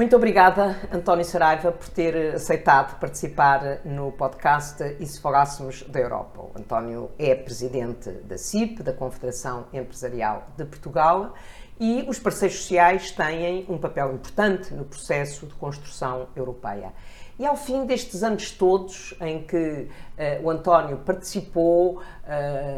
Muito obrigada, António Saraiva, por ter aceitado participar no podcast E se falássemos da Europa. O António é presidente da CIP, da Confederação Empresarial de Portugal, e os parceiros sociais têm um papel importante no processo de construção europeia. E ao fim destes anos todos em que uh, o António participou, uh,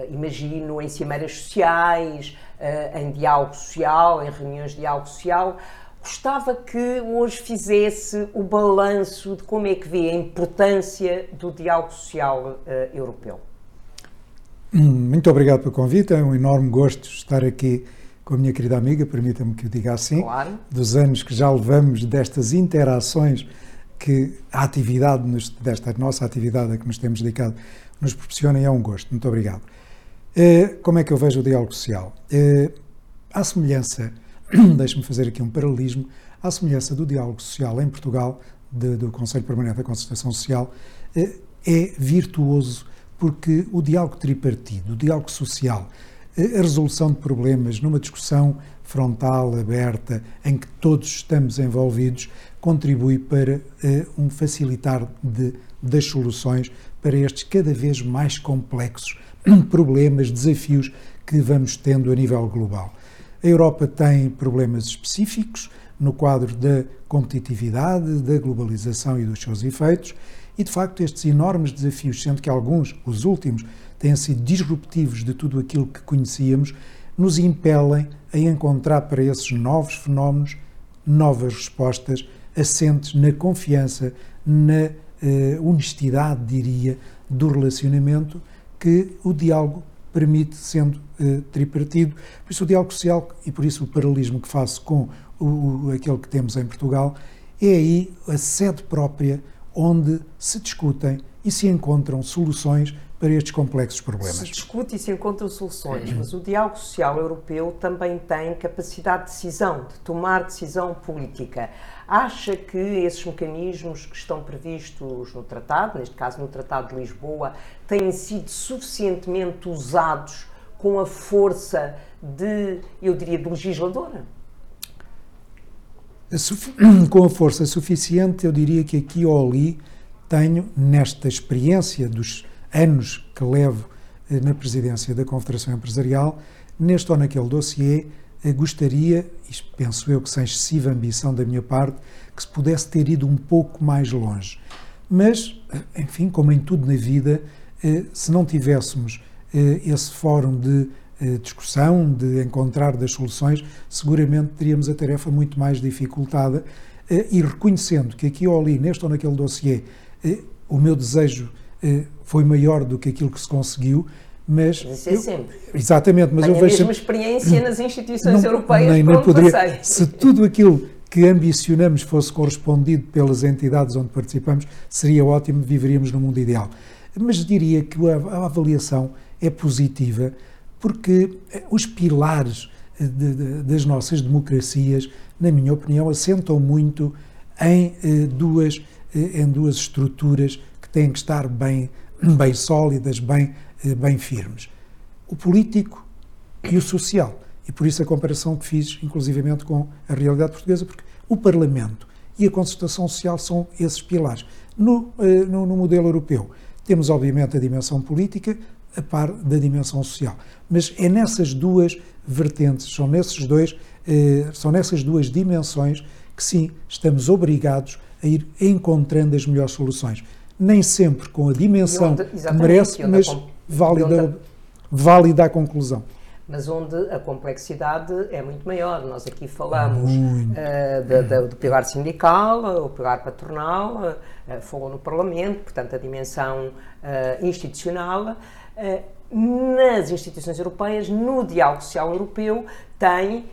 imagino, em cimeiras sociais, uh, em diálogo social, em reuniões de diálogo social, Gostava que hoje fizesse o balanço de como é que vê a importância do diálogo social uh, europeu. Hum, muito obrigado pelo convite, é um enorme gosto estar aqui com a minha querida amiga, permita-me que o diga assim, claro. dos anos que já levamos destas interações que a atividade, nos, desta nossa atividade a que nos temos dedicado, nos proporciona e é um gosto. Muito obrigado. Uh, como é que eu vejo o diálogo social? Uh, à semelhança deixe-me fazer aqui um paralelismo, à semelhança do diálogo social em Portugal, de, do Conselho Permanente da Concertação Social, eh, é virtuoso porque o diálogo tripartido, o diálogo social, eh, a resolução de problemas numa discussão frontal, aberta, em que todos estamos envolvidos, contribui para uh, um facilitar de, das soluções para estes cada vez mais complexos problemas, desafios que vamos tendo a nível global. A Europa tem problemas específicos no quadro da competitividade, da globalização e dos seus efeitos, e de facto estes enormes desafios, sendo que alguns, os últimos, têm sido disruptivos de tudo aquilo que conhecíamos, nos impelem a encontrar para esses novos fenómenos novas respostas assentes na confiança, na uh, honestidade, diria, do relacionamento que o diálogo permite, sendo uh, tripartido. Por isso, o diálogo social e por isso o paralelismo que faço com o, o, aquele que temos em Portugal é aí a sede própria onde se discutem e se encontram soluções para estes complexos problemas. Se discute e se encontram soluções, mas o diálogo social europeu também tem capacidade de decisão, de tomar decisão política. Acha que esses mecanismos que estão previstos no Tratado, neste caso no Tratado de Lisboa, têm sido suficientemente usados com a força de, eu diria, de legisladora? Com a força suficiente, eu diria que aqui ou ali tenho, nesta experiência dos anos que levo eh, na presidência da Confederação Empresarial, neste ou naquele dossiê, eh, gostaria, e penso eu que sem excessiva ambição da minha parte, que se pudesse ter ido um pouco mais longe. Mas, eh, enfim, como em tudo na vida, se não tivéssemos esse fórum de discussão, de encontrar das soluções, seguramente teríamos a tarefa muito mais dificultada e reconhecendo que aqui ou ali, neste ou naquele dossiê, o meu desejo foi maior do que aquilo que se conseguiu, mas isso é eu, sempre. Exatamente, mas Tenho eu vejo a mesma experiência nas instituições não, europeias nem, nem poderia, passei. Se tudo aquilo que ambicionamos fosse correspondido pelas entidades onde participamos, seria ótimo, viveríamos no mundo ideal. Mas diria que a, a avaliação é positiva porque eh, os pilares eh, de, de, das nossas democracias, na minha opinião, assentam muito em eh, duas, em duas estruturas que têm que estar bem bem sólidas, bem, eh, bem firmes. O político e o social. E por isso a comparação que fiz, inclusivamente, com a realidade portuguesa, porque o Parlamento e a concertação social são esses pilares. No, eh, no, no modelo europeu, temos, obviamente, a dimensão política, a par da dimensão social. Mas é nessas duas vertentes, são, nesses dois, eh, são nessas duas dimensões que, sim, estamos obrigados a ir encontrando as melhores soluções nem sempre com a dimensão onde, que merece, mas válida, onde, válida a conclusão. Mas onde a complexidade é muito maior. Nós aqui falamos uh, do pilar sindical, o pilar patronal, uh, falou no Parlamento, portanto, a dimensão uh, institucional. nas instituições europeias, no diálogo social europeu, tem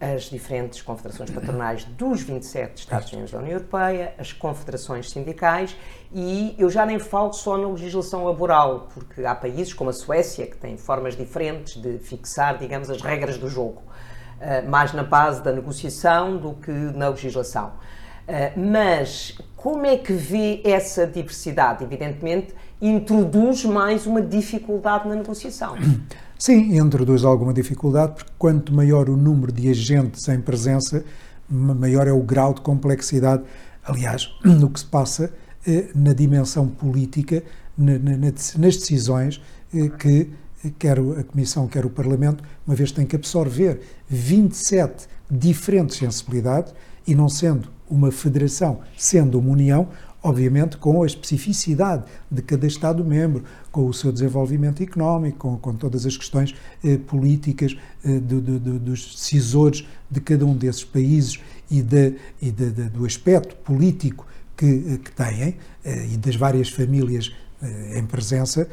as diferentes confederações patronais dos 27 Estados-membros da União Europeia, as confederações sindicais e eu já nem falo só na legislação laboral, porque há países como a Suécia que têm formas diferentes de fixar, digamos, as regras do jogo, uh, mais na base da negociação do que na legislação. Uh, mas como é que vê essa diversidade? Evidentemente, introduz mais uma dificuldade na negociação. Sim, introduz alguma dificuldade, porque quanto maior o número de agentes em presença, maior é o grau de complexidade, aliás, no que se passa eh, na dimensão política, nas decisões eh, que quer a Comissão, quer o Parlamento, uma vez tem que absorver 27 diferentes sensibilidades e não sendo uma federação, sendo uma união, obviamente com a especificidade de cada Estado-membro, com o seu desenvolvimento económico, com, com todas as questões eh, políticas eh, do, do, do, dos decisores de cada um desses países e, de, e de, de, do aspecto político que, eh, que têm eh, e das várias famílias eh, em presença,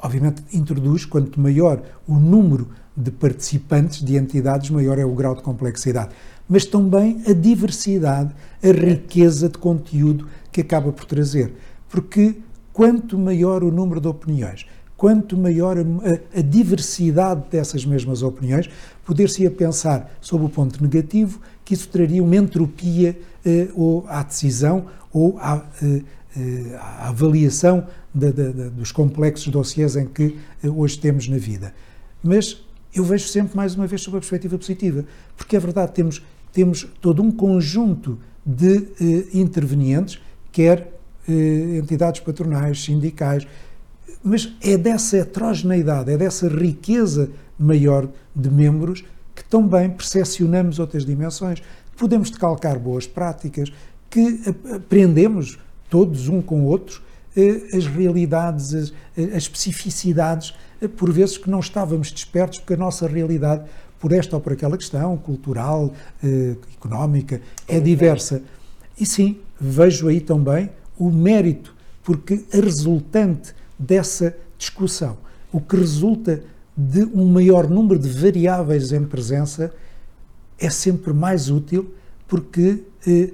obviamente introduz, quanto maior o número de participantes, de entidades, maior é o grau de complexidade. Mas também a diversidade, a riqueza de conteúdo que acaba por trazer. Porque quanto maior o número de opiniões, quanto maior a, a diversidade dessas mesmas opiniões, poder-se-ia pensar, sob o ponto negativo, que isso traria uma entropia eh, ou à decisão ou à, eh, eh à avaliação dos complexos dossiês em que eh, hoje temos na vida. Mas eu vejo sempre, mais uma vez, sob a perspectiva positiva, porque é verdade, temos, temos todo um conjunto de eh, intervenientes quer eh, entidades patronais, sindicais, mas é dessa heterogeneidade, é dessa riqueza maior de membros que também percepcionamos outras dimensões. Podemos decalcar boas práticas, que aprendemos todos um com outros eh, as realidades, as, as especificidades, eh, por vezes que não estávamos despertos, porque a nossa realidade, por esta ou por aquela questão cultural, eh, económica, é diversa. E sim, vejo aí também o mérito, porque a resultante dessa discussão, o que resulta de um maior número de variáveis em presença, é sempre mais útil, porque eh,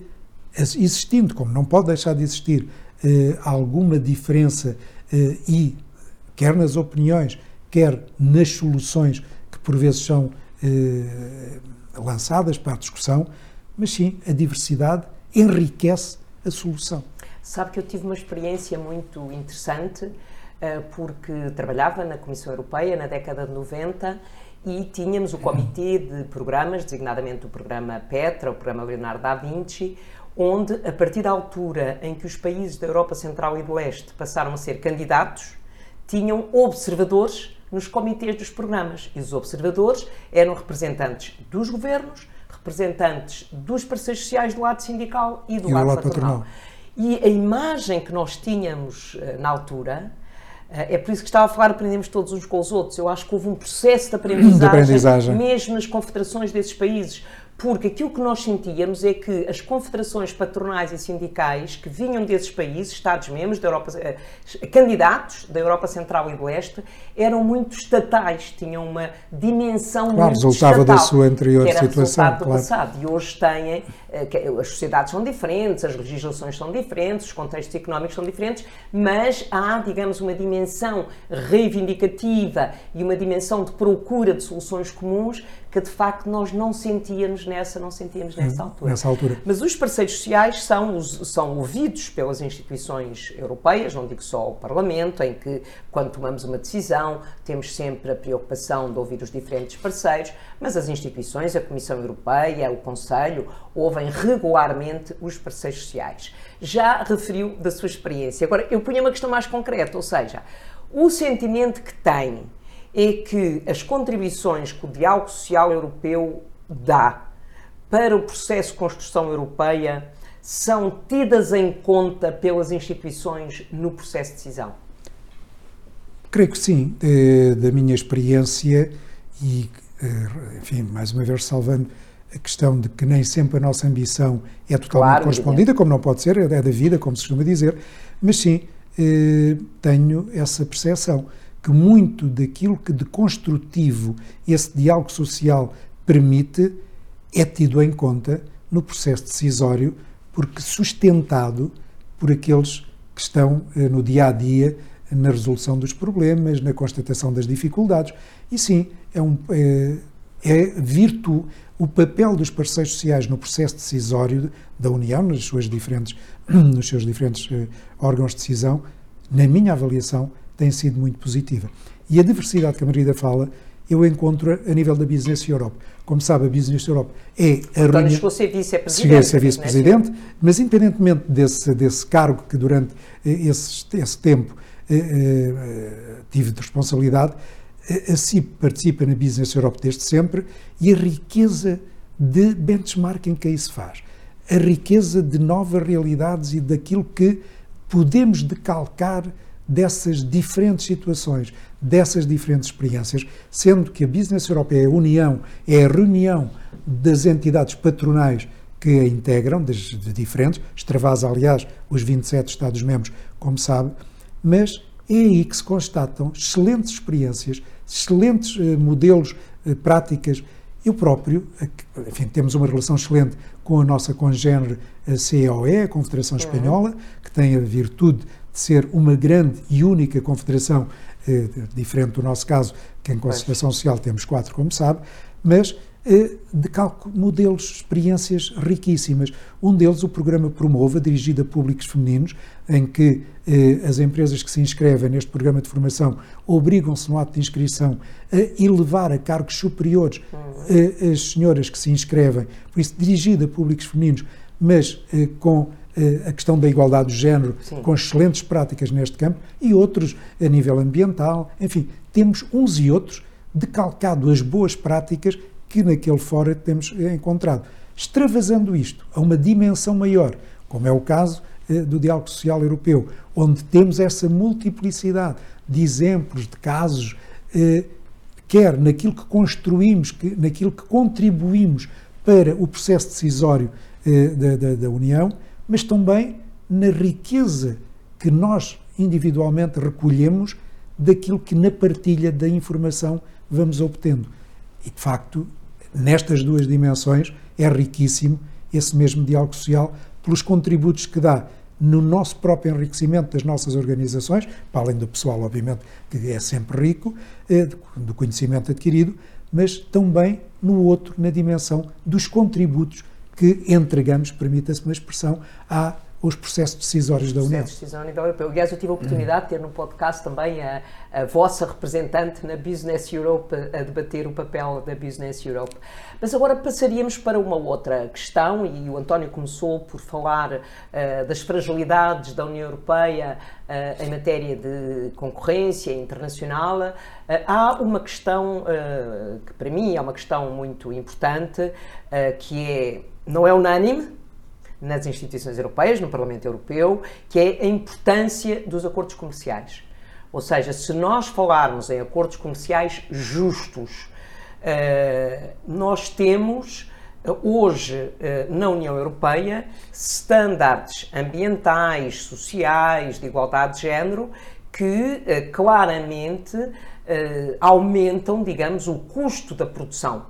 existindo, como não pode deixar de existir, eh, alguma diferença eh, e quer nas opiniões, quer nas soluções que por vezes são eh, lançadas para a discussão, mas sim a diversidade enriquece a solução. Sabe que eu tive uma experiência muito interessante eh, porque trabalhava na Comissão Europeia na década de 90 e tínhamos o comitê de programas, designadamente o programa Petra, o programa Leonardo da Vinci, onde, a partir da altura em que os países da Europa Central e do Leste passaram a ser candidatos, tinham observadores nos comitês dos programas. E os observadores eram representantes dos governos, representantes dos parceiros sociais do lado sindical e do, e lado, lado patronal. patronal. E a imagem que nós tínhamos uh, na altura, uh, é por isso que estava a falar, aprendemos todos uns com os outros. Eu acho que houve um processo de aprendizagem, de aprendizagem. mesmo nas confederações desses países, porque aquilo que nós sentíamos é que as confederações patronais e sindicais que vinham desses países, Estados-membros da Europa, eh, candidatos da Europa Central e do Leste, eram muito estatais, tinham uma dimensão claro, muito resultava estatal, da sua anterior situação, claro. do passado. E hoje têm, as sociedades são diferentes, as legislações são diferentes, os contextos económicos são diferentes, mas há, digamos, uma dimensão reivindicativa e uma dimensão de procura de soluções comuns que de facto nós não sentíamos nessa, não sentíamos nessa altura. Nessa altura. Mas os parceiros sociais são, são ouvidos pelas instituições europeias, não digo só o Parlamento, em que quando tomamos uma decisão temos sempre a preocupação de ouvir os diferentes parceiros, mas as instituições, a Comissão Europeia, o Conselho, regularmente os parceiros sociais. Já referiu da sua experiência. Agora, eu ponho uma questão mais concreta, ou seja, o sentimento que tem é que as contribuições que o diálogo social europeu dá para o processo de construção europeia são tidas em conta pelas instituições no processo de decisão? Creio que sim. Da minha experiência e, eh, enfim, mais uma vez salvando a questão de que nem sempre a nossa ambição é totalmente claro, correspondida, como não pode ser, é da vida, como se costuma dizer, mas sim, eh, tenho essa percepção que muito daquilo que de construtivo esse diálogo social permite é tido em conta no processo decisório, porque sustentado por aqueles que estão eh, no dia a dia na resolução dos problemas, na constatação das dificuldades. E sim, é, um, é, é virtude, o papel dos parceiros sociais no processo decisório da União, nas suas diferentes, nos seus diferentes uh, órgãos de decisão, na minha avaliação, tem sido muito positiva. E a diversidade que a Margarida fala, eu encontro a nível da Business Europe. Como sabe, a Business Europe é a então, reunião... chegou a ser vice-presidente. a ser vice-presidente, mas independentemente desse, desse cargo que durante eh, esse, esse tempo eh, eh, tive de responsabilidade, a CIP participa na Business Europe desde sempre e a riqueza de benchmarking que aí se faz, a riqueza de novas realidades e daquilo que podemos decalcar dessas diferentes situações, dessas diferentes experiências, sendo que a Business Europe é a união, é a reunião das entidades patronais que a integram, de diferentes, extravasa, aliás, os 27 Estados-membros, como sabe, mas é aí que se constatam excelentes experiências, excelentes eh, modelos, eh, práticas. Eu próprio, enfim, temos uma relação excelente com a nossa congênere COE, a Confederação. Espanhola, que tem a virtude de ser uma grande e única confederação, eh, diferente do nosso caso, que em concertação social temos quatro, como sabe, mas eh, decalco modelos, experiências riquíssimas. Um deles, o programa Promova, dirigido a públicos femininos, em que eh, as empresas que se inscrevem neste programa de formação obrigam-se no ato de inscrição a elevar a cargos superiores eh, as senhoras que se inscrevem, por isso dirigido a públicos femininos, mas eh, com eh, a questão da igualdade do género, Sim. com excelentes práticas neste campo, e outros a nível ambiental, enfim, temos uns e outros decalcado as boas práticas que naquele fora temos encontrado. Extravasando isto a uma dimensão maior, como é o caso eh, do diálogo social europeu, onde temos essa multiplicidade de exemplos, de casos, eh, quer naquilo que construímos, que, naquilo que contribuímos para o processo decisório eh, da, da, da União, mas também na riqueza que nós individualmente recolhemos daquilo que na partilha da informação vamos obtendo. E de facto, nestas duas dimensões, é riquíssimo esse mesmo diálogo social pelos contributos que dá no nosso próprio enriquecimento das nossas organizações, para além do pessoal, obviamente, que é sempre rico, eh, do conhecimento adquirido, mas também no outro, na dimensão dos contributos que entregamos, permita-se uma expressão, à os processos decisórios da União. Processos de decisão a nível europeu. Aliás, eu tive a oportunidade de ter no podcast também a, a, vossa representante na Business Europe a debater o papel da Business Europe. Mas agora passaríamos para uma outra questão, e o António começou por falar uh, das fragilidades da União Europeia uh, em matéria de concorrência internacional. Uh, há uma questão que para mim é uma questão muito importante, que é, não é unânime, nas instituições europeias, no Parlamento Europeu, que é a importância dos acordos comerciais. Ou seja, se nós falarmos em acordos comerciais justos, eh, nós temos eh, hoje eh, na União Europeia estándares ambientais, sociais, de igualdade de género que claramente aumentam, digamos, o custo da produção.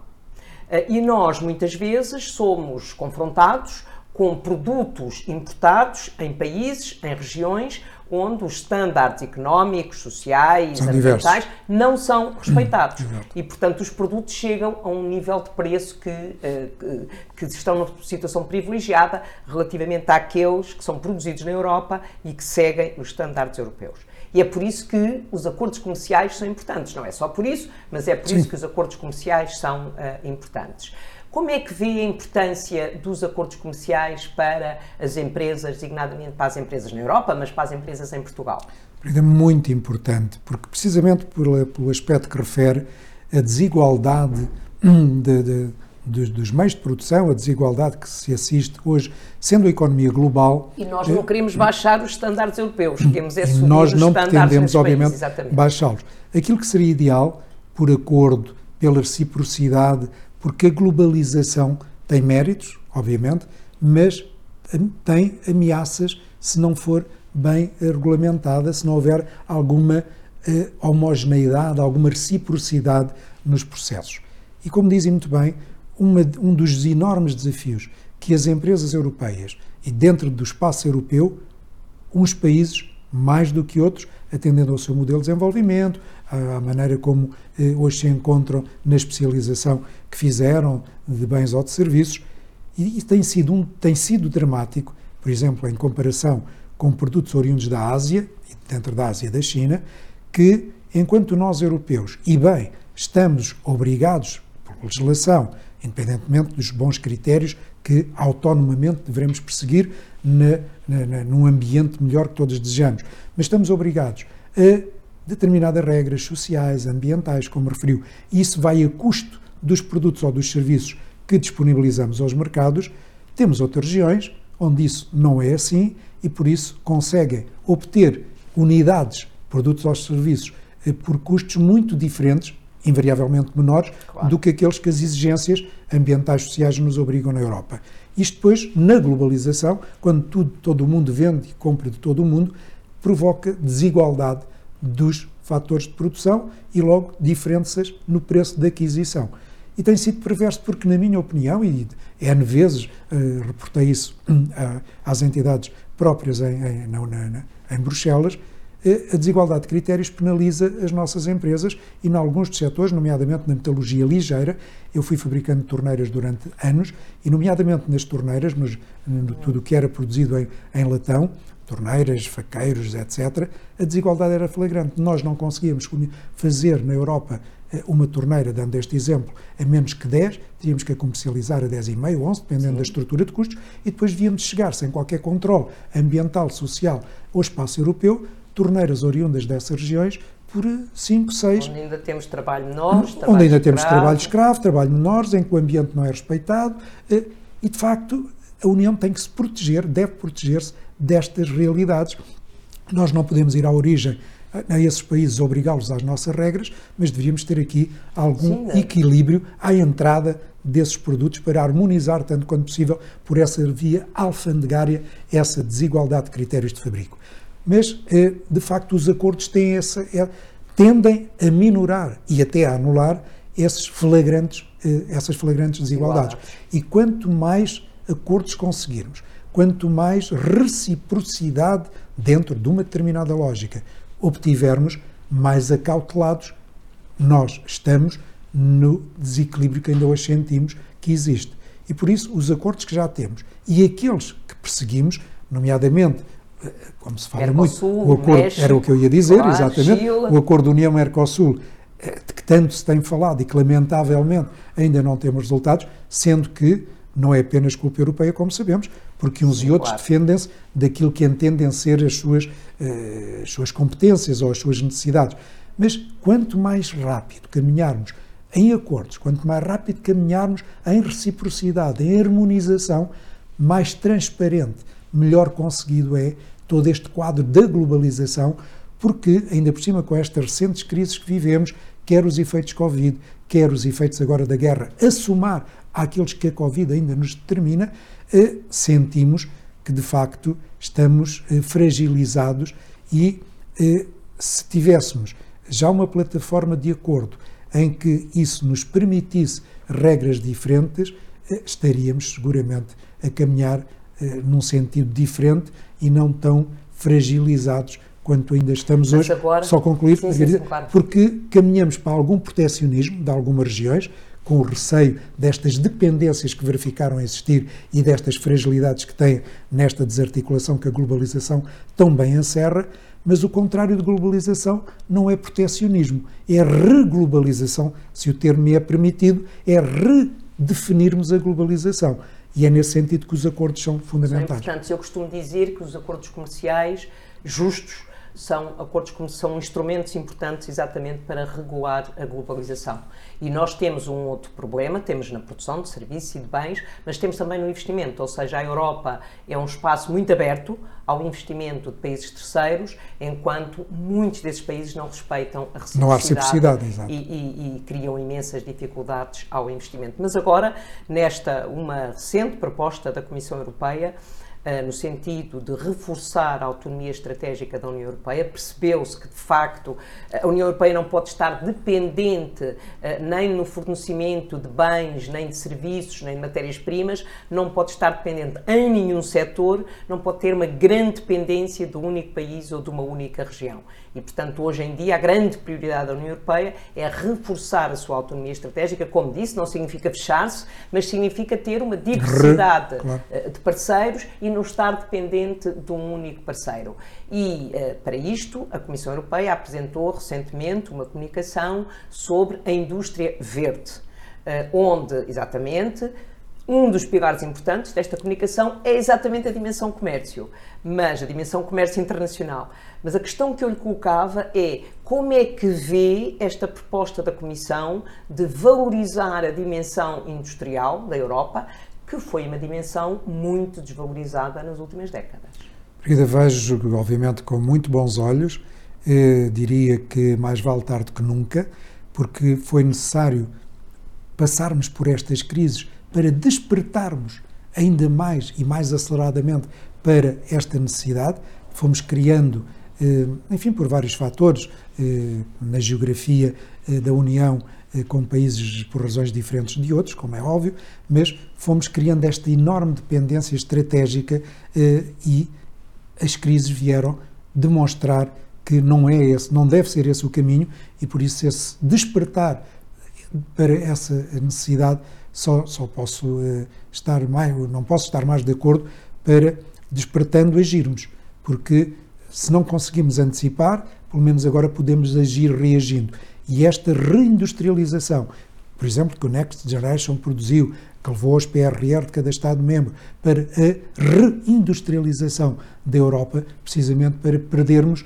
E nós muitas vezes somos confrontados com produtos importados em países, em regiões onde os estándares económicos, sociais, são ambientais diversos. não são respeitados. Hum, e, portanto, os produtos chegam a um nível de preço que, uh, que, estão numa situação privilegiada relativamente àqueles que são produzidos na Europa e que seguem os estándares europeus. E é por isso que os acordos comerciais são importantes. Não é só por isso, mas é por Sim. isso que os acordos comerciais são uh, importantes. Como é que vê a importância dos acordos comerciais para as empresas, designadamente para as empresas na Europa, mas para as empresas em Portugal? É muito importante, porque precisamente pelo, pelo aspecto que refere a desigualdade de, de, dos, dos, meios de produção, a desigualdade que se assiste hoje, sendo a economia global. E nós não queremos baixar os estándares europeus, queremos é subir nós os não pretendemos, obviamente, baixá-los. Aquilo que seria ideal, por acordo, pela reciprocidade, porque a globalização tem méritos, obviamente, mas tem ameaças se não for bem regulamentada, se não houver alguma uh, homogeneidade, alguma reciprocidade nos processos. E como dizem muito bem, uma, um dos enormes desafios que as empresas europeias e dentro do espaço europeu, uns países mais do que outros, atendendo ao seu modelo de desenvolvimento, à maneira como eh, hoje se encontram na especialização que fizeram de bens ou de serviços, e, e tem, sido um, tem sido dramático, por exemplo, em comparação com produtos oriundos da Ásia, dentro da Ásia da China, que enquanto nós europeus, e bem, estamos obrigados, por legislação, independentemente dos bons critérios que autonomamente devemos perseguir na, na, na, num ambiente melhor que todos desejamos. Mas estamos obrigados a determinadas regras sociais, ambientais, como referiu. E isso vai a custo dos produtos ou dos serviços que disponibilizamos aos mercados. Temos outras regiões onde isso não é assim e por isso conseguem obter unidades, produtos ou serviços eh, por custos muito diferentes invariavelmente menores claro. do que aqueles que as exigências ambientais sociais nos obrigam na Europa. Isto depois, na globalização, quando tudo, todo o mundo vende e compra de todo o mundo, provoca desigualdade dos fatores de produção e logo diferenças no preço de aquisição. E tem sido perverso porque, na minha opinião, e N vezes uh, reportei isso uh, às entidades próprias em, em, na, na, em Bruxelas, a desigualdade de critérios penaliza as nossas empresas e, em alguns dos setores, nomeadamente na metalurgia ligeira, eu fui fabricando torneiras durante anos e, nomeadamente nas torneiras, nos, no, tudo o que era produzido em, em latão, torneiras, faqueiros, etc., a desigualdade era flagrante. Nós não conseguíamos fazer na Europa eh, uma torneira, dando este exemplo, a menos que 10, tínhamos que a comercializar a 10,5, 11, dependendo Sim. da estrutura de custos, e depois devíamos chegar, sem qualquer controle ambiental, social ou espaço europeu, torneiras oriundas dessas regiões por 5, 6. Onde ainda temos trabalho menores, trabalho Onde ainda escravo. temos trabalho escravo, trabalho menores, em que o ambiente não é respeitado. Eh, e, de facto, a União tem que se proteger, deve proteger-se destas realidades. Nós não podemos ir à origem a esses países obrigá-los às nossas regras, mas devíamos ter aqui algum Sim, equilíbrio à entrada desses produtos para harmonizar tanto quanto possível por essa via alfandegária essa desigualdade de critérios de fabrico mas eh, de facto os acordos têm essa, é, tendem a minorar e até a anular esses flagrantes, eh, essas flagrantes desigualdades. E quanto mais acordos conseguirmos, quanto mais reciprocidade dentro de uma determinada lógica obtivermos, mais acautelados nós estamos no desequilíbrio que ainda hoje sentimos que existe. E por isso, os acordos que já temos e aqueles que perseguimos, nomeadamente como se fala Mercosul, muito, o acordo, México, era o que eu ia dizer, claro, exatamente, Chile. o acordo União-Mercosul, eh, de que tanto se tem falado e que lamentavelmente ainda não temos resultados, sendo que não é apenas culpa europeia, como sabemos, porque uns Sim, e outros claro. defendem-se daquilo que entendem ser as suas, uh, as suas competências ou as suas necessidades. Mas quanto mais rápido caminharmos em acordos, quanto mais rápido caminharmos em reciprocidade, em harmonização, mais transparente, melhor conseguido é todo este quadro da globalização, porque, ainda por cima, com estas recentes crises que vivemos, quer os efeitos Covid, quer os efeitos agora da guerra, a somar àqueles que a Covid ainda nos determina, eh, sentimos que, de facto, estamos eh, fragilizados e, eh, se tivéssemos já uma plataforma de acordo em que isso nos permitisse regras diferentes, estaríamos seguramente a caminhar num sentido diferente e não tão fragilizados quanto ainda estamos Mas hoje. Agora, Só concluir, sim, sim, claro. porque caminhamos para algum protecionismo de algumas regiões, com o receio destas dependências que verificaram existir e destas fragilidades que têm nesta desarticulação que a globalização tão bem encerra, mas o contrário de globalização não é protecionismo, é reglobalização, se o termo me é permitido, é redefinirmos a globalização. E é nesse sentido que os acordos são fundamentais. Portanto, eu costumo dizer que os acordos comerciais justos são acordos que são instrumentos importantes exatamente para regular a globalização. E nós temos um outro problema, temos na produção de serviços e de bens, mas temos também no investimento, ou seja, a Europa é um espaço muito aberto ao investimento de países terceiros, enquanto muitos desses países não respeitam a reciprocidade, não há reciprocidade e, e, e, criam imensas dificuldades ao investimento. Mas agora, nesta uma recente proposta da Comissão Europeia, no sentido de reforçar a autonomia estratégica da União Europeia. Percebeu-se que, de facto, a União Europeia não pode estar dependente uh, nem no fornecimento de bens, nem de serviços, nem de matérias-primas, não pode estar dependente em nenhum setor, não pode ter uma grande dependência de um único país ou de uma única região. E, portanto, hoje em dia, a grande prioridade da União Europeia é reforçar a sua autonomia estratégica. Como disse, não significa fechar-se, mas significa ter uma diversidade claro. Eh, de parceiros e não estar dependente de um único parceiro. E, eh, para isto, a Comissão Europeia apresentou recentemente uma comunicação sobre a indústria verde, eh, onde, exatamente, um dos pilares importantes desta comunicação é exatamente a dimensão comércio, mas a dimensão comércio internacional. Mas a questão que eu lhe colocava é como é que vê esta proposta da Comissão de valorizar a dimensão industrial da Europa, que foi uma dimensão muito desvalorizada nas últimas décadas? Querida, vejo, obviamente, com muito bons olhos. Eh, diria que mais vale tarde que nunca, porque foi necessário passarmos por estas crises para despertarmos ainda mais e mais aceleradamente para esta necessidade. Fomos criando, eh, enfim, por vários fatores, eh, na geografia eh, da União, com países por razões diferentes de outros, como é óbvio, mas fomos criando esta enorme dependência estratégica e as crises vieram demonstrar que não é esse, não deve ser esse o caminho e por isso esse despertar para essa necessidade só, só posso uh, estar mais, não posso estar mais de acordo para despertando agirmos, porque se não conseguimos antecipar, pelo menos agora podemos agir reagindo. E esta reindustrialização, por exemplo, que o Next Generation produziu, que levou os PRR de cada Estado-membro para a reindustrialização da Europa, precisamente para perdermos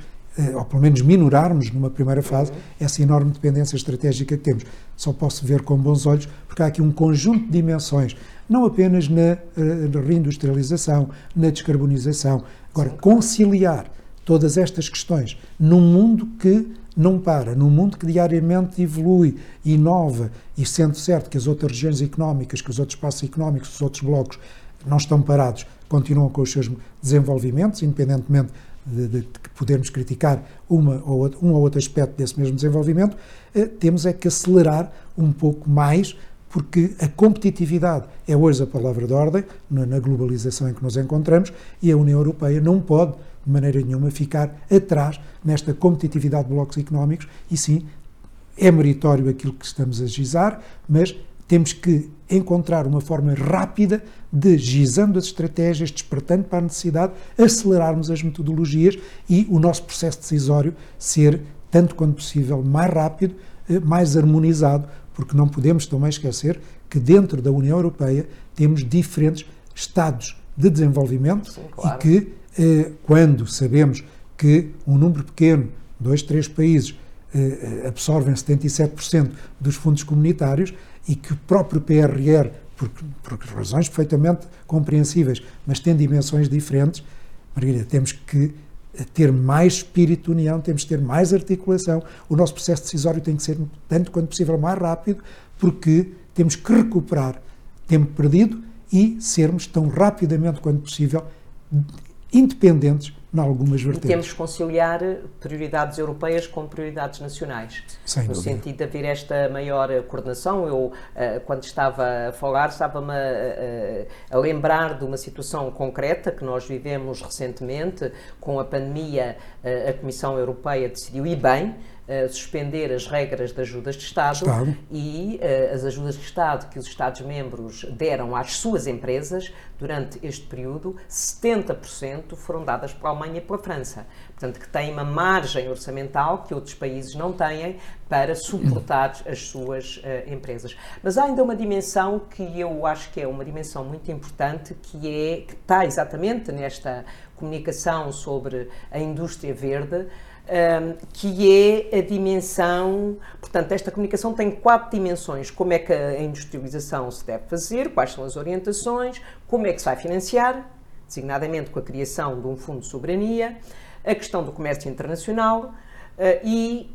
ou pelo menos minorarmos numa primeira fase essa enorme dependência estratégica que temos. Só posso ver com bons olhos, porque há aqui um conjunto de dimensões, não apenas na, uh, na reindustrialização, na descarbonização. Agora, conciliar todas estas questões num mundo que não para, num mundo que diariamente evolui, inova, e sendo certo que as outras regiões económicas, que os outros espaços económicos, os outros blocos não estão parados, continuam com os seus desenvolvimentos, independentemente de, de, de podermos criticar uma ou um ou outro aspecto desse mesmo desenvolvimento, eh, temos é que acelerar um pouco mais, porque a competitividade é hoje a palavra de ordem na, na globalização em que nos encontramos e a União Europeia não pode, de maneira nenhuma, ficar atrás nesta competitividade de blocos económicos e sim é meritório aquilo que estamos a gizar, mas temos que encontrar uma forma rápida de, gizando as estratégias, despertando para a necessidade, acelerarmos as metodologias e o nosso processo decisório ser, tanto quanto possível, mais rápido, eh, mais harmonizado, porque não podemos também esquecer que dentro da União Europeia temos diferentes estados de desenvolvimento Sim, claro. e que, eh, quando sabemos que um número pequeno, dois, três países, eh, absorvem 77% dos fundos comunitários, e que o próprio PRR, por, por razões perfeitamente compreensíveis, mas tem dimensões diferentes, Margarida, temos que ter mais espírito de união, temos que ter mais articulação. O nosso processo decisório tem que ser, tanto quanto possível, mais rápido, porque temos que recuperar tempo perdido e sermos tão rapidamente quanto possível independentes em algumas vertentes. E temos que conciliar prioridades europeias com prioridades nacionais. Sem no dúvida. sentido de haver esta maior coordenação. Eu, eh, quando estava a falar, estava-me a, a, a, lembrar de uma situação concreta que nós vivemos recentemente com a pandemia. Eh, a Comissão Europeia decidiu, e bem, Uh, suspender as regras de ajudas de Estado, Estado. e uh, as ajudas de Estado que os Estados-membros deram às suas empresas durante este período, 70% foram dadas pela Alemanha e pela França. Portanto, que têm uma margem orçamental que outros países não têm para suportar as suas uh, empresas. Mas há ainda uma dimensão que eu acho que é uma dimensão muito importante, que é que está exatamente nesta comunicação sobre a indústria verde um, que é a dimensão. Portanto, esta comunicação tem quatro dimensões: como é que a industrialização se deve fazer, quais são as orientações, como é que se vai financiar, designadamente com a criação de um fundo de soberania, a questão do comércio internacional uh, e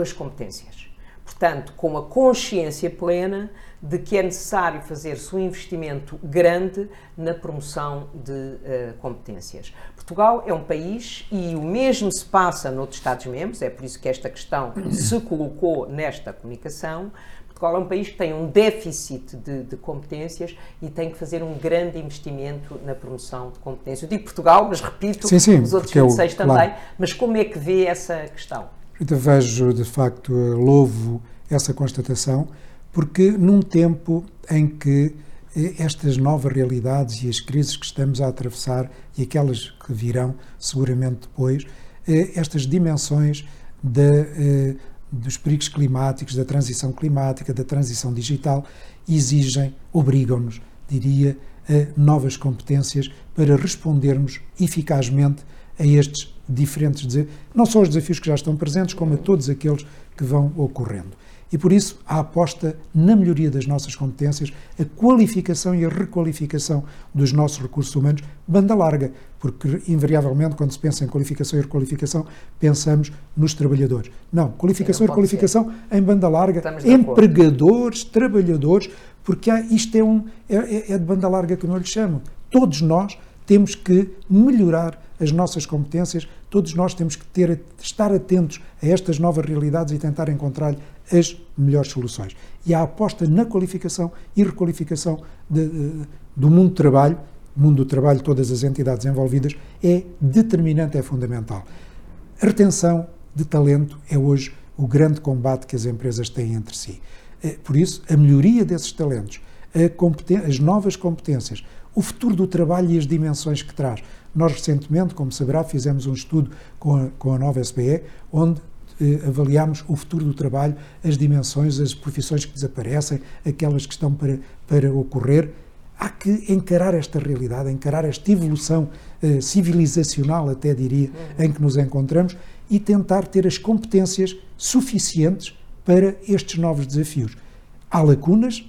as competências. Portanto, com a consciência plena de que é necessário fazer-se um investimento grande na promoção de uh, competências. Portugal é um país e o mesmo se passa noutros Estados-membros, é por isso que esta questão se colocou nesta comunicação. Portugal é um país que tem um déficit de, de, competências e tem que fazer um grande investimento na promoção de competências. Eu digo Portugal, mas repito, sim, sim, os outros 26 eu, também. Claro. Mas como é que vê essa questão? Eu vejo, de facto, louvo essa constatação porque num tempo em que eh, estas novas realidades e as crises que estamos a atravessar e aquelas que virão seguramente depois, eh, estas dimensões de, eh, dos perigos climáticos, da transição climática, da transição digital, exigem, obrigam-nos, diria, a novas competências para respondermos eficazmente a estes diferentes desafios, não só os desafios que já estão presentes, como a todos aqueles que vão ocorrendo. E por isso a aposta na melhoria das nossas competências, a qualificação e a requalificação dos nossos recursos humanos, banda larga, porque invariavelmente quando se pensa em qualificação e requalificação, pensamos nos trabalhadores. Não, qualificação Sim, não e requalificação ser. em banda larga, empregadores, trabalhadores, porque há, isto é, um, é, é, é de banda larga que não lhe chamo. Todos nós temos que melhorar as nossas competências, todos nós temos que ter, estar atentos a estas novas realidades e tentar encontrar as melhores soluções. E a aposta na qualificação e requalificação de, de, do mundo do trabalho, mundo do trabalho, todas as entidades envolvidas, é determinante, é fundamental. A retenção de talento é hoje o grande combate que as empresas têm entre si. Eh, por isso, a melhoria desses talentos, as novas competências, o futuro do trabalho e as dimensões que traz. Nós, recentemente, como saberá, fizemos um estudo com a, com a nova SBE, onde eh, avaliamos o futuro do trabalho, as dimensões, as profissões que desaparecem, aquelas que estão para, para ocorrer. Há que encarar esta realidade, encarar esta evolução eh, civilizacional, até diria, em que nos encontramos e tentar ter as competências suficientes para estes novos desafios. Há lacunas,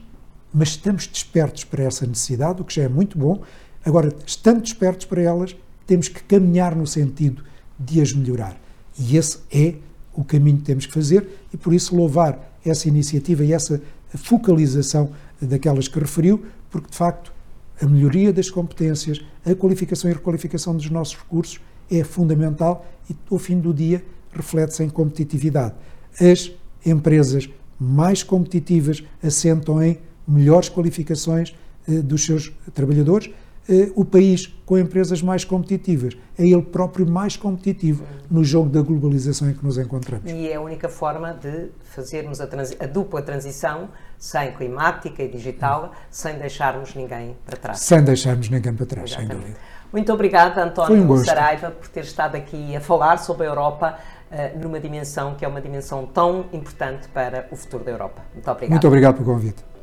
mas estamos despertos para essa necessidade, o que já é muito bom. Agora, estando despertos para elas, temos que caminhar no sentido de as melhorar. E esse é o caminho que temos que fazer e por isso louvar essa iniciativa e essa focalização daquelas que referiu, porque de facto a melhoria das competências, a qualificação e requalificação dos nossos recursos é fundamental e ao fim do dia reflete-se em competitividade. As empresas mais competitivas assentam em melhores qualificações eh, dos seus trabalhadores eh, o país com empresas mais competitivas é ele próprio mais competitivo no jogo da globalização em que nos encontramos. E é a única forma de fazermos a, a dupla transição sem climática e digital, sem deixarmos ninguém para trás. Sem deixarmos ninguém para trás, Exatamente. sem dúvida. Muito obrigada, António um Saraiva, por ter estado aqui a falar sobre a Europa uh, numa dimensão que é uma dimensão tão importante para o futuro da Europa. Muito obrigada. Muito obrigado pelo convite.